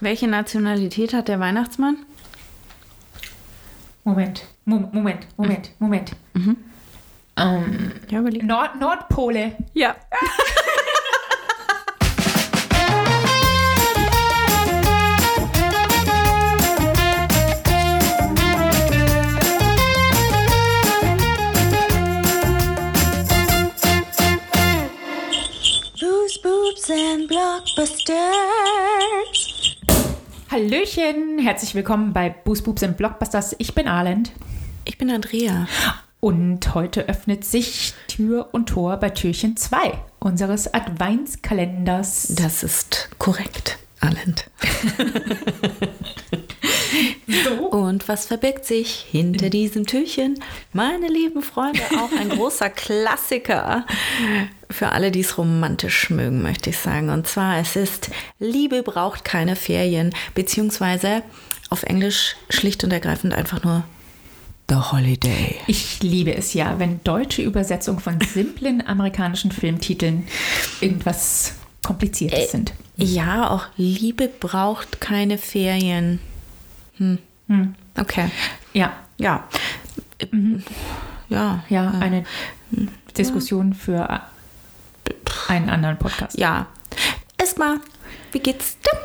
Welche Nationalität hat der Weihnachtsmann? Moment, Mo- Moment, Moment, Moment. Ähm, Ja. Nord Nordpole. Ja. Boobs and blockbusters. Hallöchen, herzlich willkommen bei Boost Boobs and Blockbusters. Ich bin Arland Ich bin Andrea. und heute öffnet sich Tür und Tor bei Türchen 2 unseres Adventskalenders. Das ist korrekt, Alend. So. Und was verbirgt sich hinter diesem Türchen? Meine lieben Freunde, auch ein großer Klassiker für alle, die es romantisch mögen, möchte ich sagen. Und zwar, es ist Liebe braucht keine Ferien, beziehungsweise auf Englisch schlicht und ergreifend einfach nur The Holiday. Ich liebe es ja, wenn deutsche Übersetzungen von simplen amerikanischen Filmtiteln irgendwas Kompliziertes sind. Ja, auch Liebe braucht keine Ferien. Hm. Okay. Ja, Ja. Ja. ja, eine Diskussion für einen anderen Podcast. Ja. Erstmal, wie geht's dir?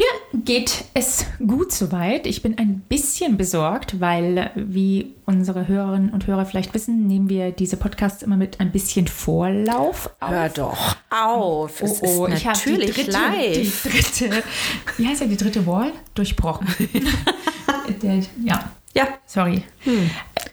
Mir geht es gut soweit. Ich bin ein bisschen besorgt, weil, wie unsere Hörerinnen und Hörer vielleicht wissen, nehmen wir diese Podcasts immer mit ein bisschen Vorlauf auf. Hör doch auf. Es oh, oh, ist ich habe die natürlich dritte, live. die dritte, wie heißt ja die dritte Wall? Durchbrochen. Ja, Ja. sorry.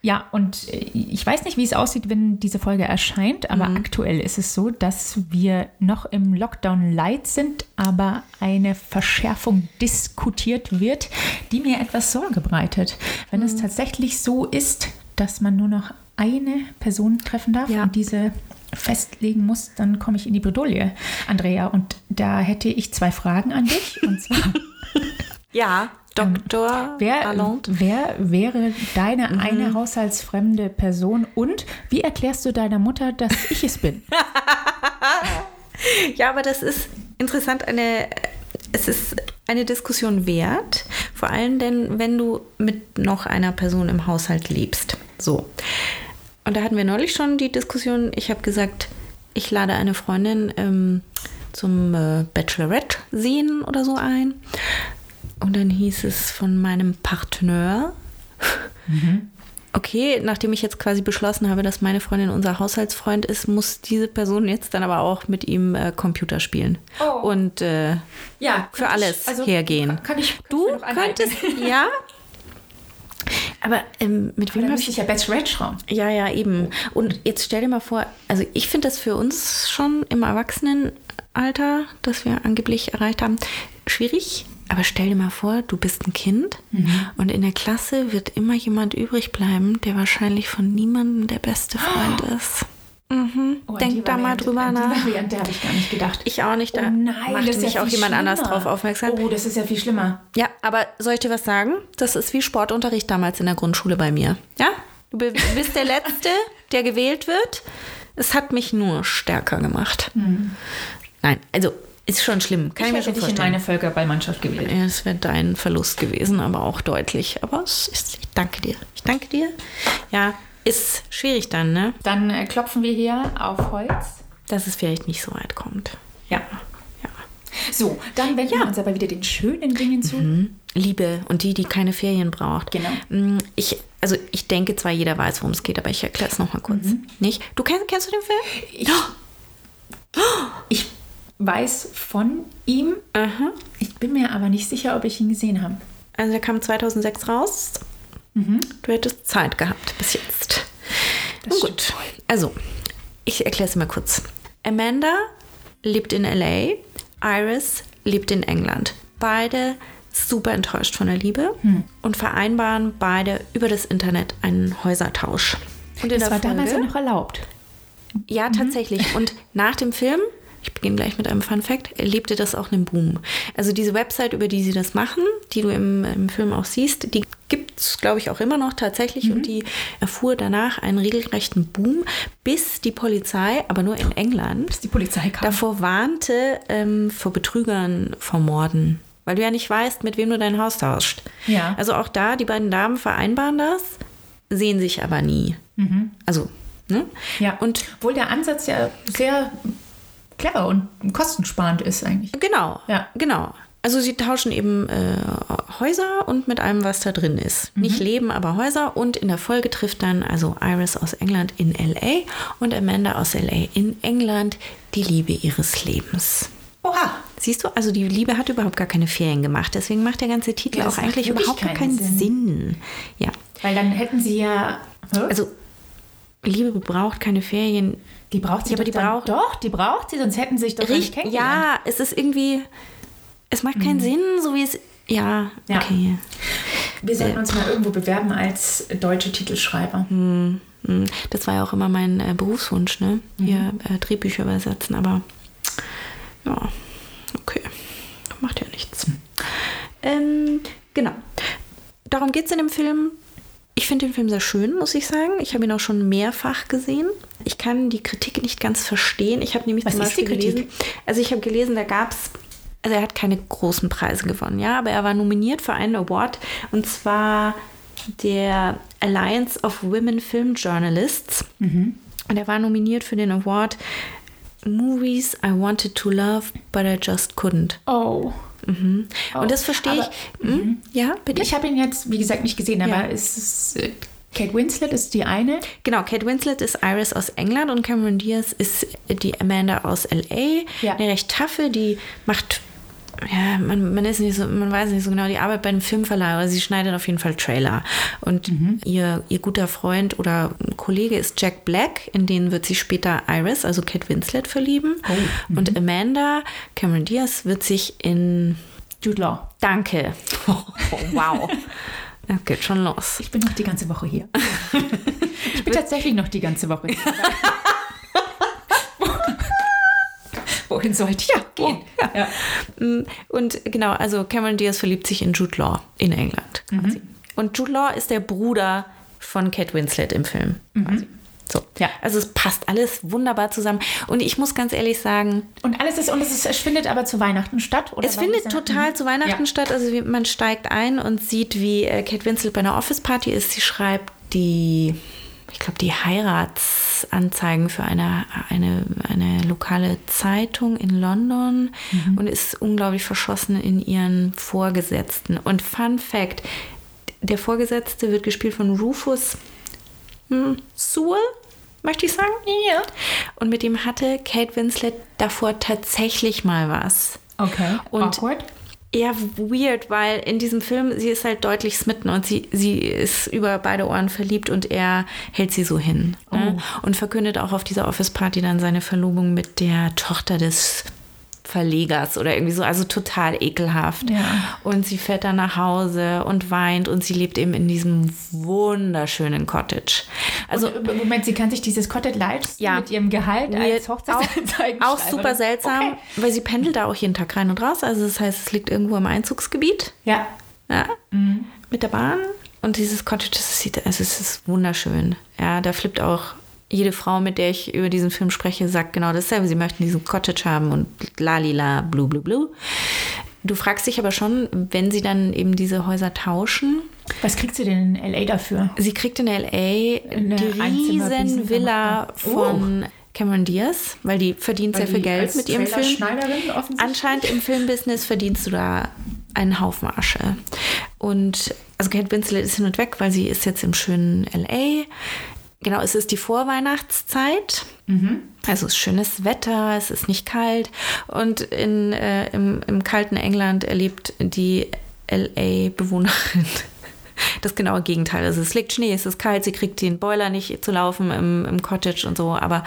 Ja, und äh, ich weiß nicht, wie es aussieht, wenn diese Folge erscheint, aber aktuell ist es so, dass wir noch im Lockdown Light sind, aber eine Verschärfung diskutiert wird, die mir etwas Sorge bereitet. Wenn es tatsächlich so ist, dass man nur noch eine Person treffen darf Ja. und diese festlegen muss, dann komme ich in die Bredouille, Andrea. Und da hätte ich zwei Fragen an dich. Und zwar, Ja, Dr. Wer, wer wäre deine Mhm. eine haushaltsfremde Person und wie erklärst du deiner Mutter, dass ich es bin? Ja, aber das ist interessant, eine, es ist eine Diskussion wert, vor allem denn, wenn du mit noch einer Person im Haushalt lebst. So. Und da hatten wir neulich schon die Diskussion, ich habe gesagt, ich lade eine Freundin ähm, zum äh, Bachelorette sehen oder so ein. Und dann hieß es von meinem Partner, okay, nachdem ich jetzt quasi beschlossen habe, dass meine Freundin unser Haushaltsfreund ist, muss diese Person jetzt dann aber auch mit ihm äh, Computer spielen. Oh. Und äh, Ja, für alles hergehen. Kann ich kann du ich könntest, ja. Aber ähm, mit wem habe ich ich ja Bachelorette schauen. ja, ja, eben. Und jetzt stell dir mal vor, also ich finde das für uns schon im Erwachsenenalter, das wir angeblich erreicht haben, schwierig. Aber stell dir mal vor, du bist ein Kind Mhm. und in der Klasse wird immer jemand übrig bleiben, der wahrscheinlich von niemandem der beste Freund ist. Mhm. Oh, Denk da mal Variante- drüber an nach. Die Variante habe ich gar nicht gedacht. Ich auch nicht, da oh nein, macht das ist mich ja auch jemand anders schlimmer. drauf aufmerksam. Oh, das ist ja viel schlimmer. Ja, aber soll ich dir was sagen? Das ist wie Sportunterricht damals in der Grundschule bei mir. Ja? Du bist der Letzte, der gewählt wird. Es hat mich nur stärker gemacht. Nein, also ist schon schlimm. Kann ich, ich mir schon dich in vorstellen. meine Völkerballmannschaft gewählt. Ja, es wäre dein Verlust gewesen, aber auch deutlich. Aber es ist, ich danke dir. Ich danke dir. Ja, ist schwierig dann, ne? Dann äh, klopfen wir hier auf Holz. Dass es vielleicht nicht so weit kommt. Ja. Ja. So, dann wenden wir uns aber wieder den schönen Dingen zu. Liebe und die, die keine Ferien braucht. Genau. Mm, Ich, also ich denke zwar, jeder weiß, worum es geht, aber ich erkläre es nochmal kurz. Nicht? Du kennst, kennst du den Film? Ich, ich weiß von ihm. Aha. Ich bin mir aber nicht sicher, ob ich ihn gesehen habe. Also der kam 2006 raus. Du hättest Zeit gehabt bis jetzt. Das Nun gut. Also, ich erkläre es mal kurz. Amanda lebt in LA, Iris lebt in England. Beide super enttäuscht von der Liebe und vereinbaren beide über das Internet einen Häusertausch. Und in Das war der damals ja Folge- noch erlaubt. Ja, tatsächlich. Und nach dem Film, ich beginne gleich mit einem Fun Fact, erlebte das auch einen Boom. Also diese Website, über die sie das machen, die du im, im Film auch siehst, die gibt es, glaube ich, auch immer noch tatsächlich. Und die erfuhr danach einen regelrechten Boom, bis die Polizei, aber nur in England, Bis die Polizei kam. davor warnte, ähm, vor Betrügern, vor Morden weil du ja nicht weißt, mit wem du dein Haus tauscht. Ja. Also auch da, die beiden Damen vereinbaren das, sehen sich aber nie. Also, ne? Ja. Und Obwohl der Ansatz ja sehr clever und kostensparend ist eigentlich. Genau, Ja. genau. Also sie tauschen eben äh, Häuser und mit allem, was da drin ist. Nicht Leben, aber Häuser. Und in der Folge trifft dann also Iris aus England in LA und Amanda aus LA in England die Liebe ihres Lebens. Oha. Siehst du, also die Liebe hat überhaupt gar keine Ferien gemacht. Deswegen macht der ganze Titel Ja, auch eigentlich überhaupt gar keinen keinen Sinn. Ja, Weil dann hätten sie ja. Also Liebe braucht keine Ferien. die braucht sie Ja, aber doch die braucht- Doch, die braucht sie, sonst hätten sie sich doch gar nicht Richt, kennengelernt. ja, es ist irgendwie, es macht keinen Sinn, so wie es, ja, Ja. okay. Wir sollten uns mal irgendwo bewerben als deutsche Titelschreiber. Mm, Das war ja auch immer mein äh, Berufswunsch, ne? Hier äh, Drehbücher übersetzen, aber ja, okay. Macht ja nichts. Ähm, genau. Darum geht es in dem Film. Ich finde den Film sehr schön, muss ich sagen. Ich habe ihn auch schon mehrfach gesehen. Ich kann die Kritik nicht ganz verstehen. Ich habe nämlich Was zum ist die Beispiel Kritik? gelesen, also ich habe gelesen, da gab es, also er hat keine großen Preise gewonnen, ja, aber er war nominiert für einen Award und zwar der Alliance of Women Film Journalists. Mhm. Und er war nominiert für den Award Movies I Wanted to Love, but I Just Couldn't. Oh. Mhm. Und das verstehe aber- ich. Hm? Ja, bitte? Ich habe ihn jetzt, wie gesagt, nicht gesehen, aber Ja. es ist. äh, Kate Winslet ist die eine. Genau, Kate Winslet ist Iris aus England und Cameron Diaz ist die Amanda aus LA. Ja. Eine recht taffe, die macht, ja, man, man ist nicht so, man weiß nicht so genau, die arbeitet bei einem Filmverleih, aber sie schneidet auf jeden Fall Trailer. Und ihr, ihr guter Freund oder Kollege ist Jack Black, in den wird sich später Iris, also Kate Winslet, verlieben. Und Amanda, Cameron Diaz, wird sich in Jude Law. Danke. wow. Das geht schon los. Ich bin noch die ganze Woche hier. Ich bin tatsächlich noch die ganze Woche hier. Wohin sollte ja gehen? Ja. Mm, Und genau, also Cameron Diaz verliebt sich in Jude Law in England quasi. Und Jude Law ist der Bruder von Kate Winslet im Film. Quasi. So. Ja. Also es passt alles wunderbar zusammen. Und ich muss ganz ehrlich sagen, Und alles ist, und es, ist, es findet aber zu Weihnachten statt? Oder es findet total Mhm. zu Weihnachten Ja. statt. Also man steigt ein und sieht, wie äh, Kate Winslet bei einer Office-Party ist. Sie schreibt die, ich glaube, die Heiratsanzeigen für eine, eine, eine lokale Zeitung in London Mhm. und ist unglaublich verschossen in ihren Vorgesetzten. Und Fun Fact, der Vorgesetzte wird gespielt von Rufus hm, Sewell, möchte ich sagen. Ja. Und mit dem hatte Kate Winslet davor tatsächlich mal was. Okay. Und- Awkward. Ja, weird, weil in diesem Film, sie ist halt deutlich smitten und sie, sie ist über beide Ohren verliebt und er hält sie so hin. Ne? Und verkündet auch auf dieser Office-Party dann seine Verlobung mit der Tochter des Verlegers oder irgendwie so, also total ekelhaft. Ja. Und sie fährt dann nach Hause und weint und sie lebt eben in diesem wunderschönen Cottage. Also und, äh, Moment, sie kann sich dieses Cottage leisten Ja. mit ihrem Gehalt als Weird. Hochzeitsanzeigen auch super seltsam, Okay. weil sie pendelt da auch jeden Tag rein und raus. Also das heißt, es liegt irgendwo im Einzugsgebiet. Ja. Ja, mit der Bahn. Und dieses Cottage, das sieht, also es ist wunderschön. Ja, da flippt auch jede Frau, mit der ich über diesen Film spreche, sagt genau dasselbe. Sie möchten diesen Cottage haben und lalila, blu, blu, blu. Du fragst dich aber schon, wenn sie dann eben diese Häuser tauschen, Was kriegt sie denn in L.A. dafür? sie kriegt in L.A. Eine die riesen Villa Oh. von Cameron Diaz, weil die verdient sehr Weil viel die Geld mit ihrem Film. Offensichtlich? Anscheinend im Filmbusiness verdienst du da einen Haufen Asche. Und also Kate Winslet ist hin und weg, weil sie ist jetzt im schönen LA. Genau, es ist die Vorweihnachtszeit. Also es ist schönes Wetter, es ist nicht kalt. Und in, äh, im, im kalten England erlebt die LA-Bewohnerin das genaue Gegenteil. Also es liegt Schnee, es ist kalt, sie kriegt den Boiler nicht zu laufen im, im Cottage und so, aber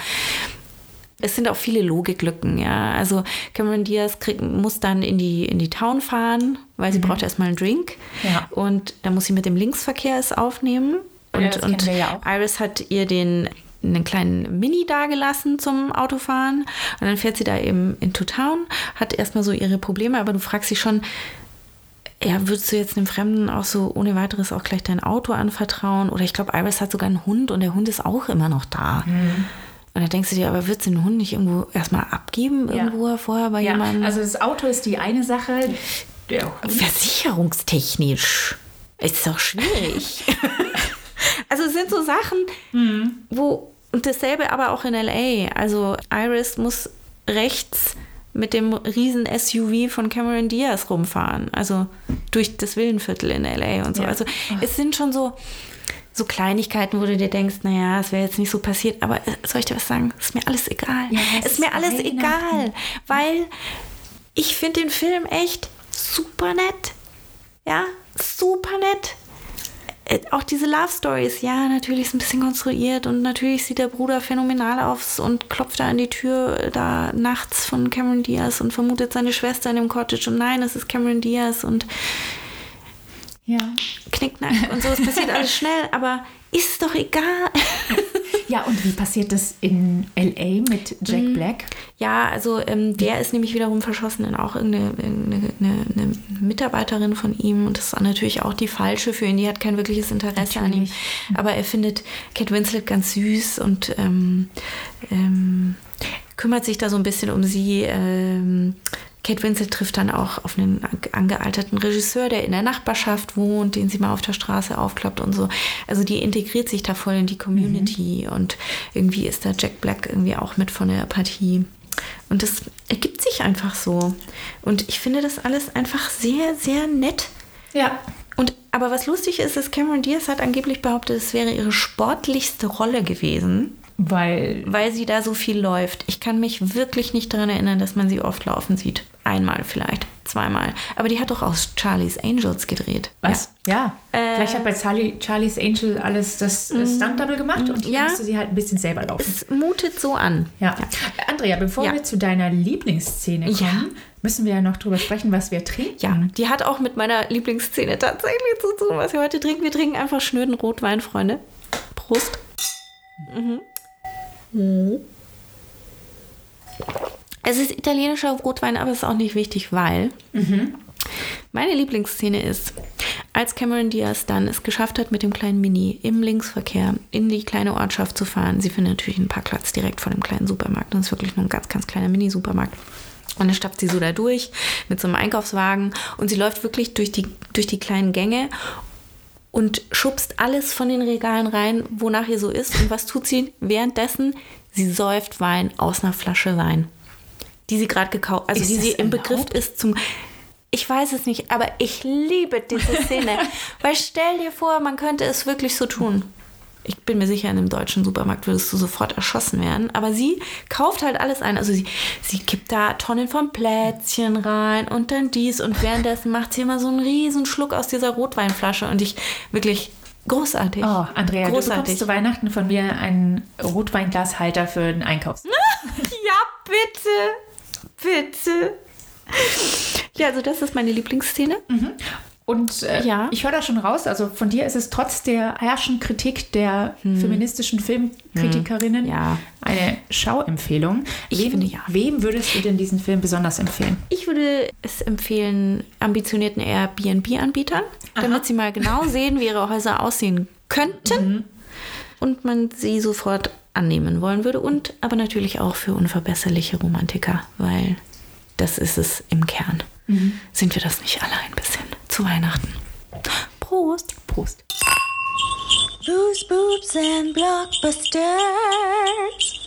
es sind auch viele Logiklücken, ja. Also Cameron Diaz krieg, muss dann in die, in die Town fahren, weil sie braucht erstmal einen Drink. Ja. Und da muss sie mit dem Linksverkehr es aufnehmen. Und, Ja, und ja. Iris hat ihr den einen kleinen Mini dagelassen zum Autofahren. Und dann fährt sie da eben into Town, hat erstmal so ihre Probleme, aber du fragst dich schon, ja, würdest du jetzt einem Fremden auch so ohne weiteres auch gleich dein Auto anvertrauen? Oder ich glaube, Iris hat sogar einen Hund und der Hund ist auch immer noch da. Mhm. Und da denkst du dir, aber würdest du den Hund nicht irgendwo erstmal abgeben, Ja. irgendwo vorher bei Ja, jemandem? also das Auto ist die eine Sache. Versicherungstechnisch ist doch schwierig. also es sind so Sachen, wo, und dasselbe aber auch in LA. Also Iris muss rechts mit dem riesen SUV von Cameron Diaz rumfahren. Also durch das Villenviertel in LA und so. Ja. Also es sind schon so, so Kleinigkeiten, wo du dir denkst, naja, es wäre jetzt nicht so passiert, aber äh, soll ich dir was sagen? Ist mir alles egal. Ja, es ist mir ist alles egal, weil ich finde den Film echt super nett. Ja, super nett. Äh, Auch diese Love Stories, ja, natürlich ist ein bisschen konstruiert und natürlich sieht der Bruder phänomenal aus und klopft da an die Tür äh, da nachts von Cameron Diaz und vermutet seine Schwester in dem Cottage und nein, es ist Cameron Diaz und Ja. knickknack und so. Es passiert alles schnell, aber ist doch egal. Wie passiert das in L.A. mit Jack Mhm. Black? Ja, also ähm, der ist nämlich wiederum verschossen in auch irgendeine eine, eine, eine Mitarbeiterin von ihm und das ist natürlich auch die falsche für ihn. Die hat kein wirkliches Interesse an ihm. Natürlich. Aber er findet Kate Winslet ganz süß und ähm, ähm, kümmert sich da so ein bisschen um sie. Ähm, Kate Winslet trifft dann auch auf einen angealterten Regisseur, der in der Nachbarschaft wohnt, den sie mal auf der Straße aufklappt und so. Also die integriert sich da voll in die Community und irgendwie ist da Jack Black irgendwie auch mit von der Partie. Und das ergibt sich einfach so. Und ich finde das alles einfach sehr, sehr nett. Ja. Und aber was lustig ist, ist, Cameron Diaz hat angeblich behauptet, es wäre ihre sportlichste Rolle gewesen, Weil, weil sie da so viel läuft. Ich kann mich wirklich nicht daran erinnern, dass man sie oft laufen sieht. Einmal vielleicht, zweimal. Aber die hat doch aus Charlie's Angels gedreht. was? Ja. Äh, Vielleicht hat bei Charlie, Charlie's Angel alles das äh, Stunt-Double gemacht und Ja. musste sie halt ein bisschen selber laufen. Es mutet so an. Ja. Andrea, bevor Ja. wir zu deiner Lieblingsszene kommen, Ja. müssen wir ja noch drüber sprechen, was wir trinken. Ja, die hat auch mit meiner Lieblingsszene tatsächlich zu tun, was wir heute trinken. Wir trinken einfach schnöden Rotwein, Freunde. Prost. Mhm. Es ist italienischer Rotwein, aber es ist auch nicht wichtig, weil meine Lieblingsszene ist, als Cameron Diaz dann es geschafft hat, mit dem kleinen Mini im Linksverkehr in die kleine Ortschaft zu fahren. Sie findet natürlich einen Parkplatz direkt vor dem kleinen Supermarkt. Es ist wirklich nur ein ganz, ganz kleiner Mini-Supermarkt. Und dann stapft sie so da durch mit so einem Einkaufswagen und sie läuft wirklich durch die, durch die kleinen Gänge und schubst alles von den Regalen rein, wonach ihr so ist. Und was tut sie währenddessen? Sie säuft Wein aus einer Flasche Wein, die sie gerade gekauft, also Ist die sie im erlaubt? Begriff ist zum. Ich weiß es nicht, aber ich liebe diese Szene. Weil stell dir vor, man könnte es wirklich so tun. Ich bin mir sicher, in einem deutschen Supermarkt würdest du sofort erschossen werden. Aber sie kauft halt alles ein. Also sie, sie kippt da Tonnen von Plätzchen rein und dann dies. Und währenddessen macht sie immer so einen riesen Schluck aus dieser Rotweinflasche. Und ich wirklich großartig. Oh, Andrea, du bekommst großartig. zu Weihnachten von mir einen Rotweinglashalter für den Einkauf. Ja, bitte. Bitte. Ja, also das ist meine Lieblingsszene. Und äh, Ja. ich höre da schon raus, also von dir ist es trotz der herrschen Kritik der feministischen Filmkritikerinnen Hm. Ja. eine Schauempfehlung. Ich wem, finde ja. Wem würdest du denn diesen Film besonders empfehlen? Ich würde es empfehlen, ambitionierten Airbnb-Anbietern, damit sie mal genau sehen, wie ihre Häuser aussehen könnten und man sie sofort annehmen wollen würde. Und aber natürlich auch für unverbesserliche Romantiker, weil das ist es im Kern. Sind wir das nicht alle ein bisschen zu Weihnachten? Prost! Prost. Booze, boobs, and blockbusters.